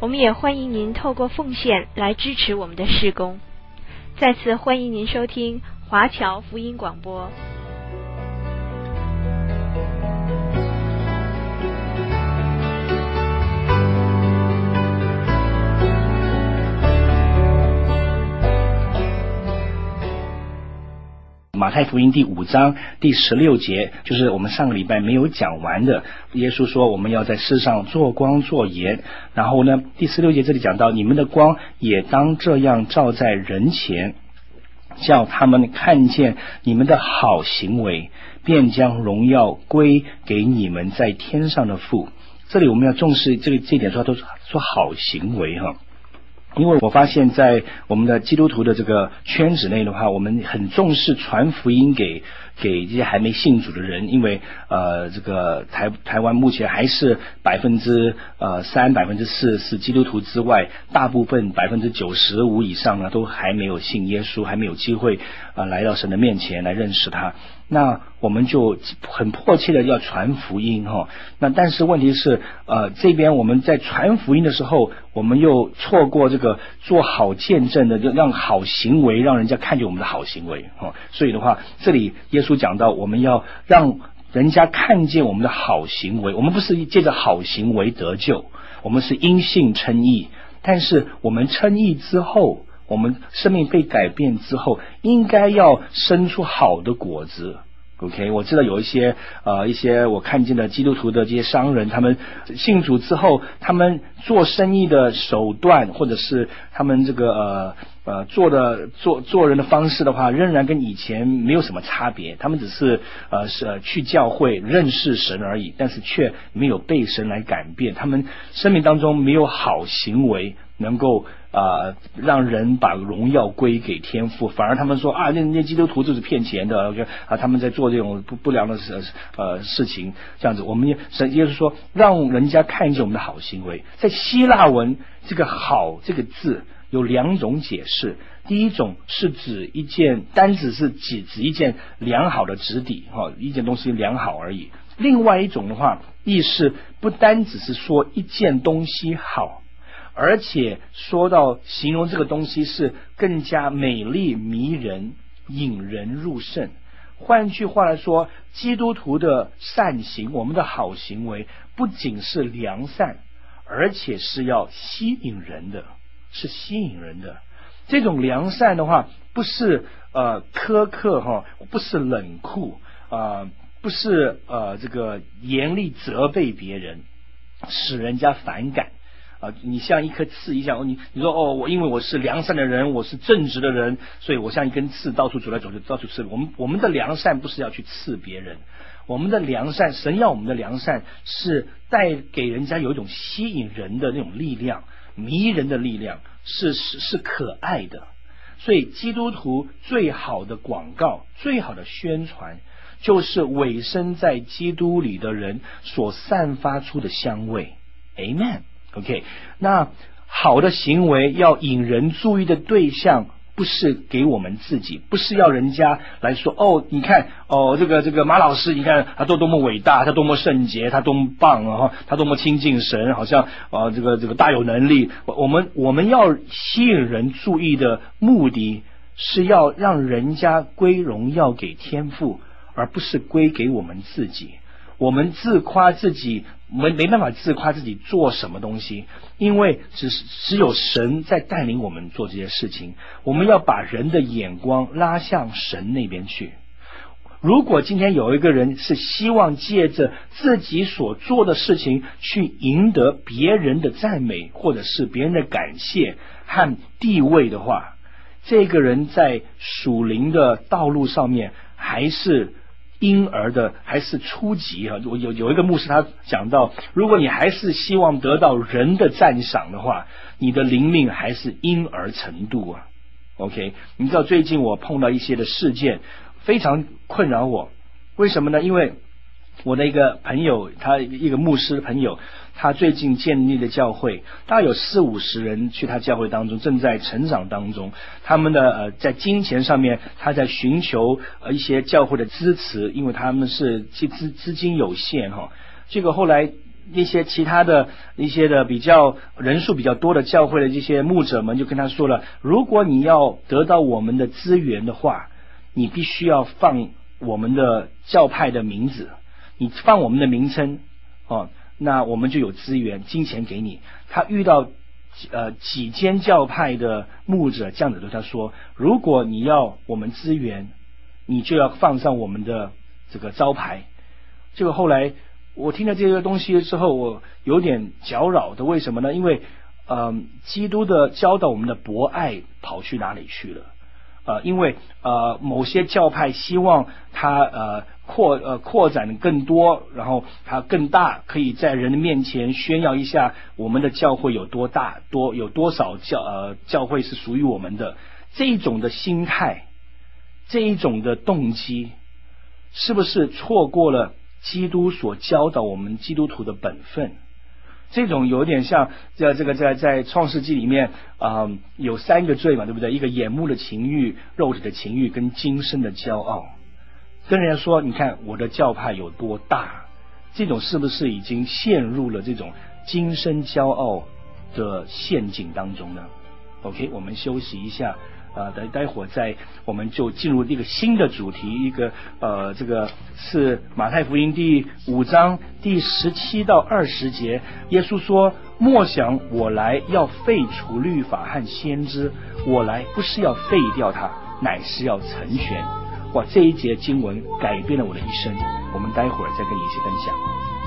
我们也欢迎您透过奉献来支持我们的施工。再次欢迎您收听华侨福音广播。太福音第五章第十六节，就是我们上个礼拜没有讲完的。耶稣说：“我们要在世上做光做盐。”然后呢，第十六节这里讲到：“你们的光也当这样照在人前，叫他们看见你们的好行为，便将荣耀归给你们在天上的父。”这里我们要重视这个这一点，说都是说好行为哈。因为我发现，在我们的基督徒的这个圈子内的话，我们很重视传福音给给这些还没信主的人，因为呃，这个台台湾目前还是百分之呃三、百分之四是基督徒之外，大部分百分之九十五以上呢，都还没有信耶稣，还没有机会啊、来到神的面前来认识他。那我们就很迫切的要传福音哈。那但是问题是，呃，这边我们在传福音的时候，我们又错过这个做好见证的，就让好行为让人家看见我们的好行为哈。所以的话，这里耶稣讲到，我们要让人家看见我们的好行为。我们不是借着好行为得救，我们是因信称义。但是我们称义之后，我们生命被改变之后，应该要生出好的果子。OK，我知道有一些呃一些我看见的基督徒的这些商人，他们信主之后，他们做生意的手段，或者是他们这个呃呃做的做做人的方式的话，仍然跟以前没有什么差别。他们只是呃是去教会认识神而已，但是却没有被神来改变。他们生命当中没有好行为。能够啊、让人把荣耀归给天父，反而他们说啊，那那基督徒就是骗钱的，OK 啊，他们在做这种不不良的事呃事情，这样子，我们也神就是说，让人家看见我们的好行为。在希腊文，这个“好”这个字有两种解释，第一种是指一件单指是指指一件良好的质地哈，一件东西良好而已；另外一种的话，意思不单只是说一件东西好。而且说到形容这个东西是更加美丽迷人，引人入胜。换句话来说，基督徒的善行，我们的好行为，不仅是良善，而且是要吸引人的，是吸引人的。这种良善的话，不是呃苛刻哈，不是冷酷啊、呃，不是呃这个严厉责备别人，使人家反感。啊，你像一颗刺一样，你你说哦，我因为我是良善的人，我是正直的人，所以我像一根刺，到处走来走去，到处刺。我们我们的良善不是要去刺别人，我们的良善，神要我们的良善是带给人家有一种吸引人的那种力量，迷人的力量，是是是可爱的。所以基督徒最好的广告，最好的宣传，就是委身在基督里的人所散发出的香味。Amen。OK，那好的行为要引人注意的对象，不是给我们自己，不是要人家来说哦，你看哦，这个这个马老师，你看他多多么伟大，他多么圣洁，他多么棒啊，他多么亲近神，好像啊这个这个大有能力。我们我们要吸引人注意的目的是要让人家归荣耀给天父，而不是归给我们自己。我们自夸自己没没办法自夸自己做什么东西，因为只是只有神在带领我们做这些事情。我们要把人的眼光拉向神那边去。如果今天有一个人是希望借着自己所做的事情去赢得别人的赞美，或者是别人的感谢和地位的话，这个人在属灵的道路上面还是。婴儿的还是初级啊。我有有一个牧师他讲到，如果你还是希望得到人的赞赏的话，你的灵命还是婴儿程度啊。OK，你知道最近我碰到一些的事件，非常困扰我。为什么呢？因为我的一个朋友，他一个牧师的朋友，他最近建立的教会，大概有四五十人去他教会当中，正在成长当中。他们的呃，在金钱上面，他在寻求呃一些教会的支持，因为他们是资资资金有限哈。这个后来一些其他的一些的比较人数比较多的教会的这些牧者们就跟他说了：如果你要得到我们的资源的话，你必须要放我们的教派的名字。你放我们的名称哦，那我们就有资源、金钱给你。他遇到呃几间教派的牧者这样子对他说：“如果你要我们资源，你就要放上我们的这个招牌。”这个后来我听了这个东西之后，我有点搅扰的。为什么呢？因为呃，基督的教导我们的博爱跑去哪里去了？呃，因为呃，某些教派希望他呃。扩呃扩展的更多，然后它更大，可以在人的面前炫耀一下我们的教会有多大，多有多少教呃教会是属于我们的这一种的心态，这一种的动机，是不是错过了基督所教导我们基督徒的本分？这种有点像在这个在在创世纪里面啊、有三个罪嘛，对不对？一个眼目的情欲、肉体的情欲跟今生的骄傲。跟人家说，你看我的教派有多大，这种是不是已经陷入了这种今生骄傲的陷阱当中呢？OK，我们休息一下，啊、呃，待待会儿再我们就进入一个新的主题，一个呃，这个是马太福音第五章第十七到二十节，耶稣说：“莫想我来要废除律法和先知，我来不是要废掉它，乃是要成全。”哇，这一节经文改变了我的一生。我们待会儿再跟你一起分享。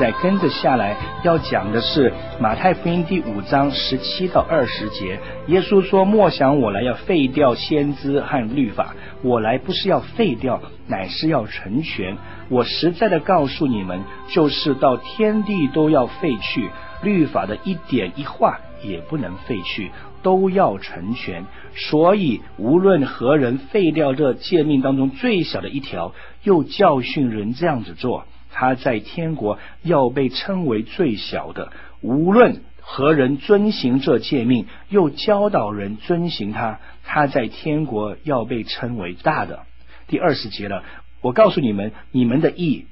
在跟着下来要讲的是马太福音第五章十七到二十节。耶稣说：“莫想我来要废掉先知和律法，我来不是要废掉，乃是要成全。我实在的告诉你们，就是到天地都要废去，律法的一点一画也不能废去，都要成全。所以无论何人废掉这诫命当中最小的一条，又教训人这样子做。”他在天国要被称为最小的，无论何人遵行这诫命，又教导人遵行他，他在天国要被称为大的。第二十节了，我告诉你们，你们的义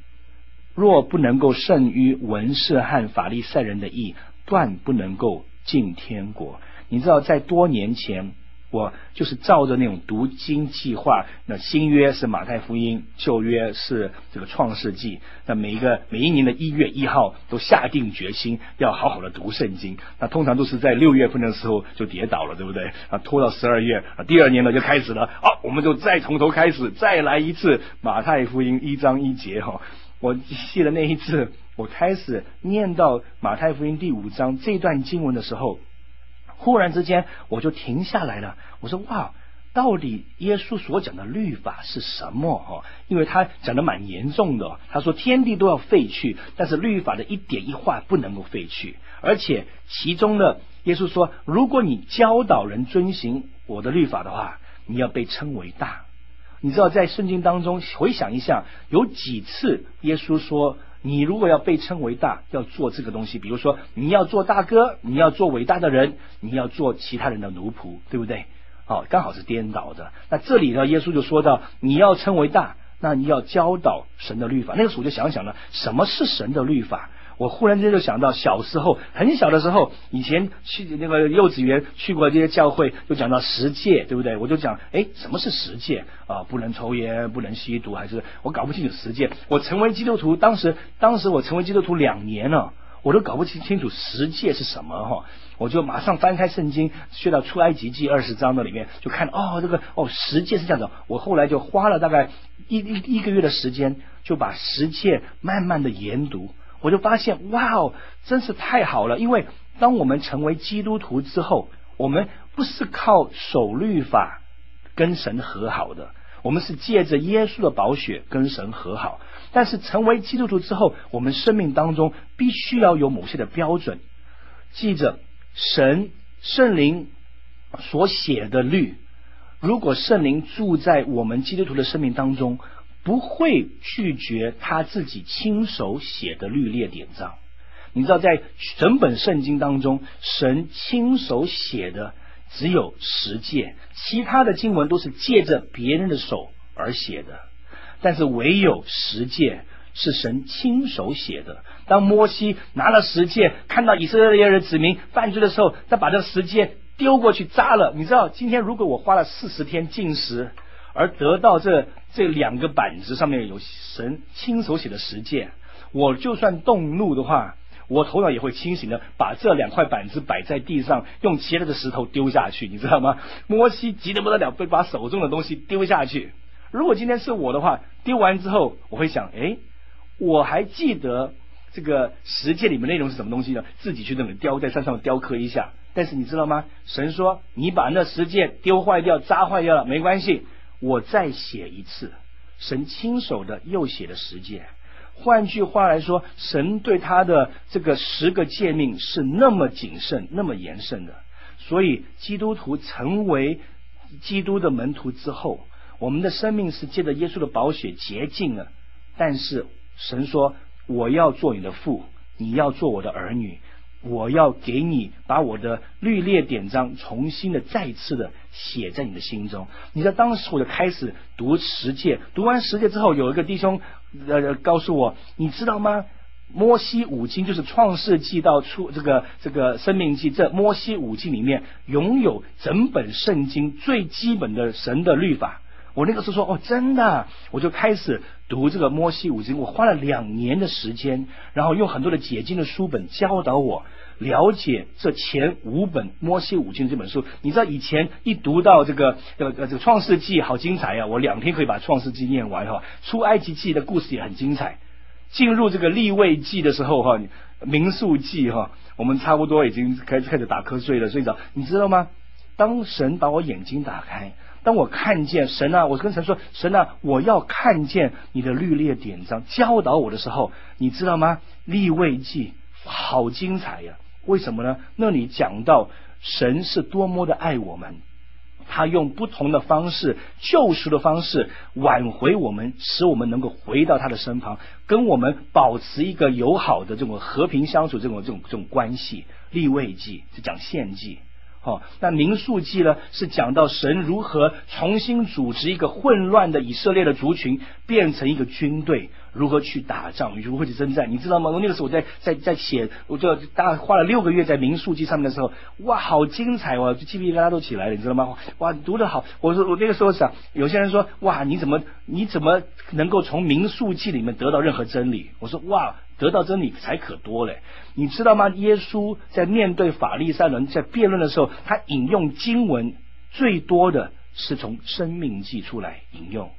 若不能够胜于文士和法利赛人的义，断不能够进天国。你知道，在多年前。我就是照着那种读经计划，那新约是马太福音，旧约是这个创世纪。那每一个每一年的一月一号都下定决心要好好的读圣经。那通常都是在六月份的时候就跌倒了，对不对？啊，拖到十二月，啊，第二年呢就开始了。好，啊，我们就再从头开始，再来一次马太福音一章一节哈。我记得那一次，我开始念到马太福音第五章这段经文的时候。忽然之间，我就停下来了。我说：“哇，到底耶稣所讲的律法是什么？哈，因为他讲的蛮严重的。他说天地都要废去，但是律法的一点一画不能够废去。而且其中的耶稣说，如果你教导人遵行我的律法的话，你要被称为大。你知道，在圣经当中回想一下，有几次耶稣说。”你如果要被称为大，要做这个东西，比如说你要做大哥，你要做伟大的人，你要做其他人的奴仆，对不对？哦，刚好是颠倒的。那这里呢，耶稣就说到，你要称为大，那你要教导神的律法。那个时候我就想想了，什么是神的律法？我忽然间就想到，小时候很小的时候，以前去那个幼稚园去过这些教会，就讲到十戒，对不对？我就讲，哎，什么是十戒啊？不能抽烟，不能吸毒，还是我搞不清楚十戒。我成为基督徒，当时当时我成为基督徒两年了，我都搞不清清楚十戒是什么哈。我就马上翻开圣经，去到出埃及记二十章的里面，就看哦，这个哦十戒是这样的。我后来就花了大概一一一个月的时间，就把十戒慢慢的研读。我就发现，哇哦，真是太好了！因为当我们成为基督徒之后，我们不是靠守律法跟神和好的，我们是借着耶稣的宝血跟神和好。但是成为基督徒之后，我们生命当中必须要有某些的标准，记着神圣灵所写的律。如果圣灵住在我们基督徒的生命当中，不会拒绝他自己亲手写的律例典章。你知道，在整本圣经当中，神亲手写的只有十诫，其他的经文都是借着别人的手而写的。但是唯有十诫是神亲手写的。当摩西拿了十诫，看到以色列人子民犯罪的时候，他把这十诫丢过去扎了。你知道，今天如果我花了四十天禁食，而得到这这两个板子上面有神亲手写的十诫，我就算动怒的话，我头脑也会清醒的把这两块板子摆在地上，用其他的石头丢下去，你知道吗？摩西急得不得了，被把手中的东西丢下去。如果今天是我的话，丢完之后我会想，诶，我还记得这个十诫里面内容是什么东西呢？自己去那里雕在山上雕刻一下。但是你知道吗？神说，你把那十诫丢坏掉、扎坏掉了，没关系。我再写一次，神亲手的又写了十诫。换句话来说，神对他的这个十个诫命是那么谨慎、那么严慎的。所以，基督徒成为基督的门徒之后，我们的生命是借着耶稣的宝血洁净了。但是，神说：“我要做你的父，你要做我的儿女。”我要给你把我的律列典章重新的再次的写在你的心中。你知道当时我就开始读十诫，读完十诫之后，有一个弟兄呃告诉我，你知道吗？摩西五经就是创世纪到出这个这个生命记，这摩西五经里面拥有整本圣经最基本的神的律法。我那个时候说哦，真的，我就开始读这个摩西五经。我花了两年的时间，然后用很多的解经的书本教导我了解这前五本摩西五经这本书。你知道以前一读到这个呃呃这个创世纪好精彩啊，我两天可以把创世纪念完哈。出埃及记的故事也很精彩，进入这个利未记的时候哈，民数记哈，我们差不多已经开始开始打瞌睡了，睡着。你知道吗？当神把我眼睛打开，当我看见神啊，我跟神说：“神啊，我要看见你的律例典章教导我的时候，你知道吗？立位记好精彩呀！为什么呢？那里讲到神是多么的爱我们。”他用不同的方式，救赎的方式挽回我们，使我们能够回到他的身旁，跟我们保持一个友好的这种和平相处这种这种这种关系。立位记是讲献祭，哦，那民数记呢是讲到神如何重新组织一个混乱的以色列的族群，变成一个军队。如何去打仗，如何去征战，你知道吗？我那个时候我在在在写，我就大概花了六个月在民数记上面的时候，哇，好精彩哦，就鸡皮疙瘩都起来了，你知道吗？哇，读得好。我说我那个时候想，有些人说，哇，你怎么你怎么能够从民数记里面得到任何真理？我说，哇，得到真理才可多嘞。你知道吗？耶稣在面对法利赛人在辩论的时候，他引用经文最多的是从生命记出来引用。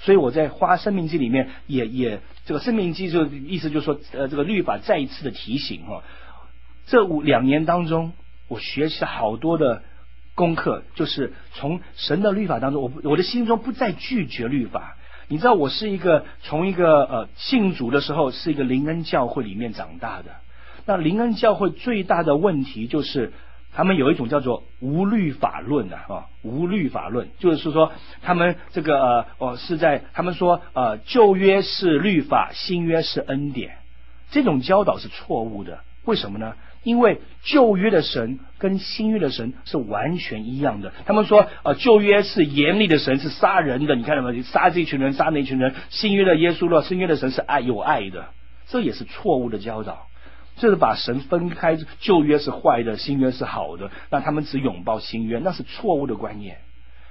所以我在花生命记里面也也这个生命记就意思就是说呃这个律法再一次的提醒哈，这五两年当中我学习了好多的功课，就是从神的律法当中，我我的心中不再拒绝律法。你知道我是一个从一个呃信主的时候是一个灵恩教会里面长大的，那灵恩教会最大的问题就是。他们有一种叫做无律法论的啊，无律法论就是说，他们这个呃哦是在他们说呃旧约是律法，新约是恩典，这种教导是错误的。为什么呢？因为旧约的神跟新约的神是完全一样的。他们说呃旧约是严厉的神，是杀人的，你看到没有？杀这一群人，杀那群人。新约的耶稣了，新约的神是爱有爱的，这也是错误的教导。这是把神分开，旧约是坏的，新约是好的，那他们只拥抱新约，那是错误的观念。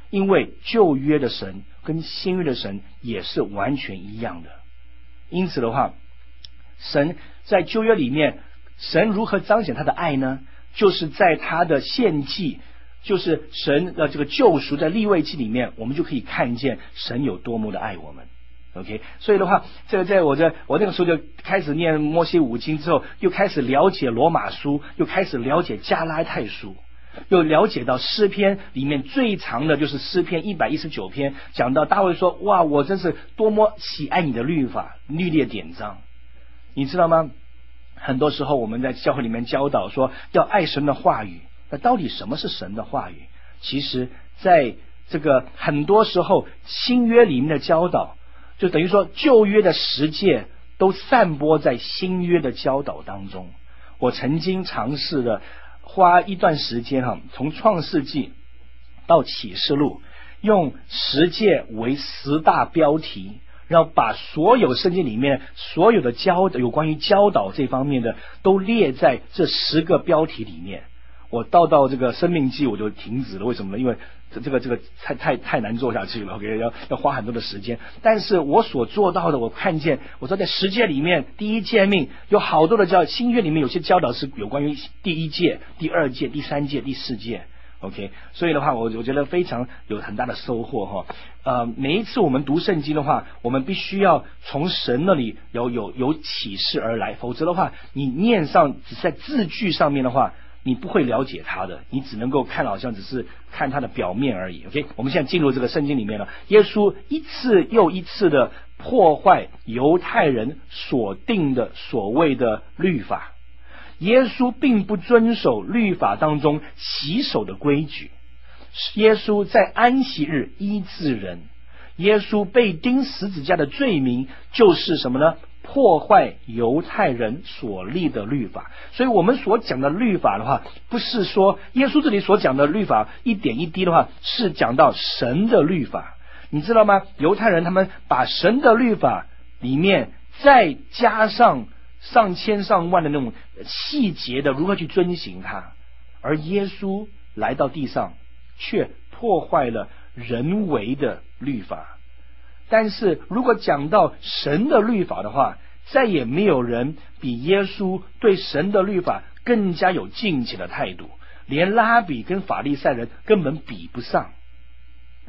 因为旧约的神跟新约的神也是完全一样的。因此的话，神在旧约里面，神如何彰显他的爱呢？就是在他的献祭，就是神的这个救赎，在立位记里面，我们就可以看见神有多么的爱我们。OK，所以的话，这个在我这我那个时候就开始念摩西五经之后，又开始了解罗马书，又开始了解加拉太书，又了解到诗篇里面最长的就是诗篇一百一十九篇，讲到大卫说：“哇，我真是多么喜爱你的律法律列典章。”你知道吗？很多时候我们在教会里面教导说要爱神的话语，那到底什么是神的话语？其实，在这个很多时候新约里面的教导。就等于说，旧约的十诫都散播在新约的教导当中。我曾经尝试了花一段时间哈，从创世纪到启示录，用十诫为十大标题，然后把所有圣经里面所有的教有关于教导这方面的都列在这十个标题里面。我到到这个生命记我就停止了，为什么呢？因为这这个这个太太太难做下去了，OK，要要花很多的时间。但是我所做到的，我看见，我说在十诫里面，第一诫命有好多的教，新约里面有些教导是有关于第一诫、第二诫、第三诫、第四诫，OK。所以的话，我我觉得非常有很大的收获哈。呃，每一次我们读圣经的话，我们必须要从神那里有有有启示而来，否则的话，你念上只在字句上面的话。你不会了解他的，你只能够看，好像只是看他的表面而已。OK，我们现在进入这个圣经里面了。耶稣一次又一次的破坏犹太人所定的所谓的律法。耶稣并不遵守律法当中洗手的规矩。耶稣在安息日医治人。耶稣被钉十字架的罪名就是什么呢？破坏犹太人所立的律法，所以我们所讲的律法的话，不是说耶稣这里所讲的律法一点一滴的话，是讲到神的律法，你知道吗？犹太人他们把神的律法里面再加上上千上万的那种细节的如何去遵行它，而耶稣来到地上却破坏了人为的律法。但是如果讲到神的律法的话，再也没有人比耶稣对神的律法更加有敬虔的态度，连拉比跟法利赛人根本比不上。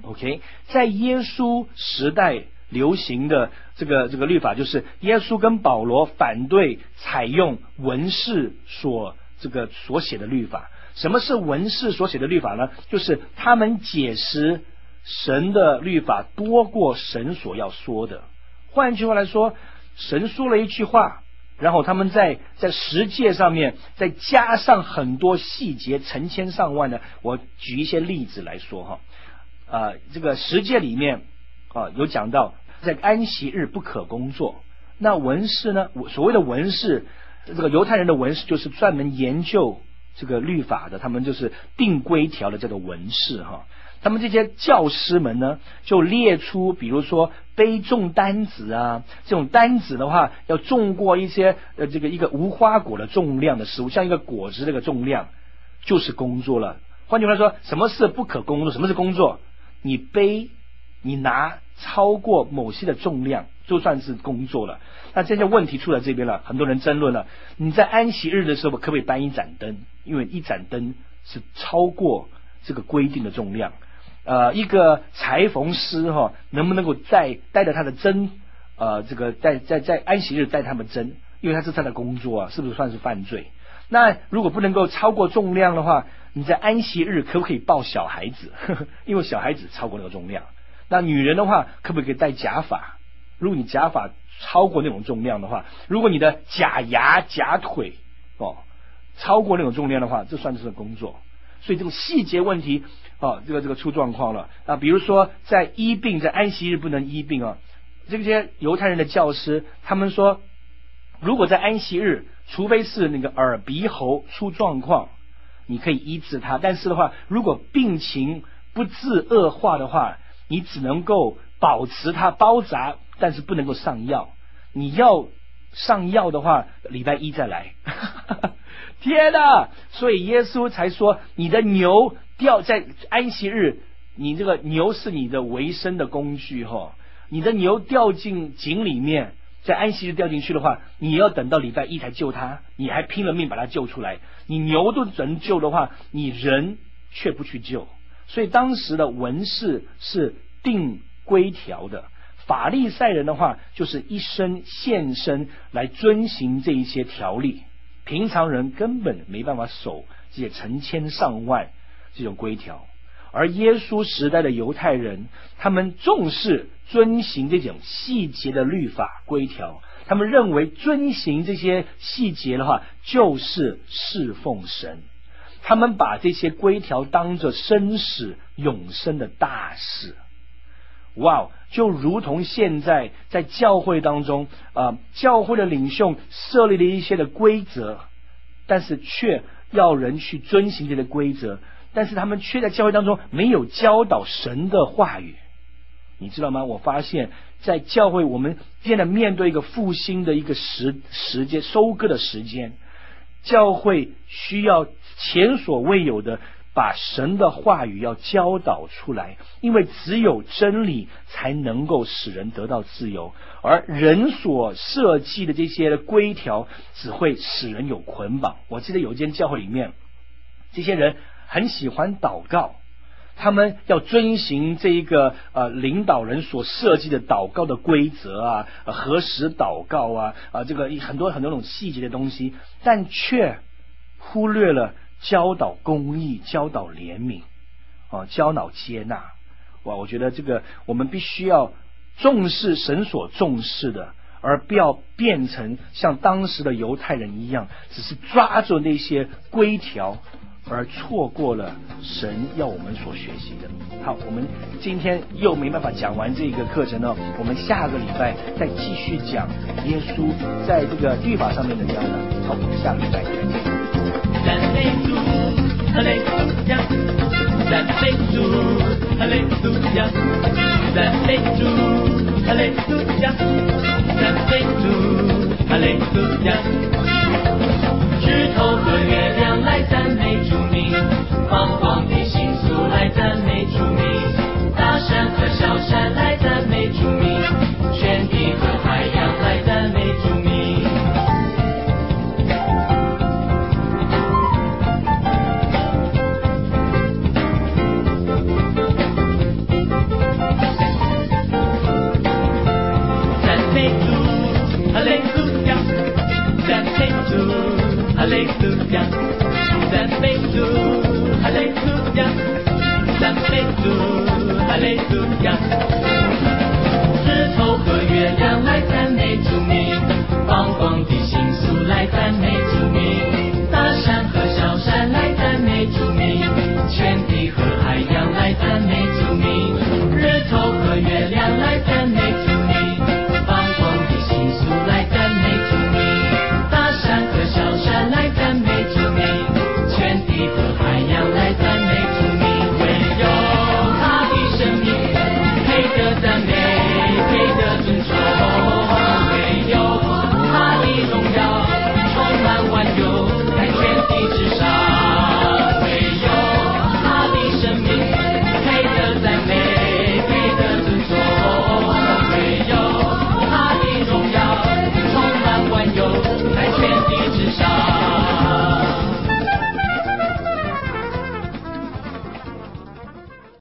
OK，在耶稣时代流行的这个这个律法，就是耶稣跟保罗反对采用文士所这个所写的律法。什么是文士所写的律法呢？就是他们解释神的律法多过神所要说的。换句话来说，神说了一句话，然后他们在在实践上面再加上很多细节，成千上万的。我举一些例子来说哈，啊，这个实践里面。啊，有讲到在安息日不可工作。那文士呢？所谓的文士，这个犹太人的文士就是专门研究这个律法的，他们就是定规条的，叫做文士哈。他们这些教师们呢，就列出，比如说背重担子啊，这种担子的话，要重过一些呃这个一个无花果的重量的食物，像一个果子这个重量，就是工作了。换句话说，什么是不可工作？什么是工作？你背。你拿超过某些的重量，就算是工作了。那这些问题出在这边了，很多人争论了。你在安息日的时候，可不可以搬一盏灯？因为一盏灯是超过这个规定的重量。呃，一个裁缝师哈，能不能够再带着他的针？呃，这个在在在安息日带他们针，因为他是他的工作啊，是不是算是犯罪？那如果不能够超过重量的话，你在安息日可不可以抱小孩子？因为小孩子超过那个重量。那女人的话，可不可以戴假发？如果你假发超过那种重量的话，如果你的假牙、假腿哦超过那种重量的话，这算是工作。所以这个细节问题哦，这个这个出状况了啊。比如说在医病，在安息日不能医病啊。这些犹太人的教师他们说，如果在安息日，除非是那个耳鼻喉出状况，你可以医治他。但是的话，如果病情不治恶化的话，你只能够保持它包扎，但是不能够上药。你要上药的话，礼拜一再来。天哪！所以耶稣才说，你的牛掉在安息日，你这个牛是你的维生的工具哈。你的牛掉进井里面，在安息日掉进去的话，你要等到礼拜一才救它，你还拼了命把它救出来。你牛都能救的话，你人却不去救。所以当时的文士是定规条的，法利赛人的话就是一生献身来遵行这一些条例，平常人根本没办法守这些成千上万这种规条。而耶稣时代的犹太人，他们重视遵行这种细节的律法规条，他们认为遵行这些细节的话就是侍奉神。他们把这些规条当作生死永生的大事，哇、哦就如同现在在教会当中啊、呃，教会的领袖设立了一些的规则，但是却要人去遵行这些规则，但是他们却在教会当中没有教导神的话语，你知道吗？我发现，在教会我们现在面对一个复兴的一个时时间，收割的时间。教会需要前所未有的把神的话语要教导出来，因为只有真理才能够使人得到自由，而人所设计的这些的规条只会使人有捆绑。我记得有一间教会里面，这些人很喜欢祷告。他们要遵循这一个呃领导人所设计的祷告的规则啊，何时祷告啊啊，这个很多很多种细节的东西，但却忽略了教导公义、教导怜悯啊、教导接纳。哇，我觉得这个我们必须要重视神所重视的，而不要变成像当时的犹太人一样，只是抓住那些规条。而错过了神要我们所学习的。好，我们今天又没办法讲完这个课程呢，我们下个礼拜再继续讲耶稣在这个律法上面的教导。好，我们下个礼拜再见。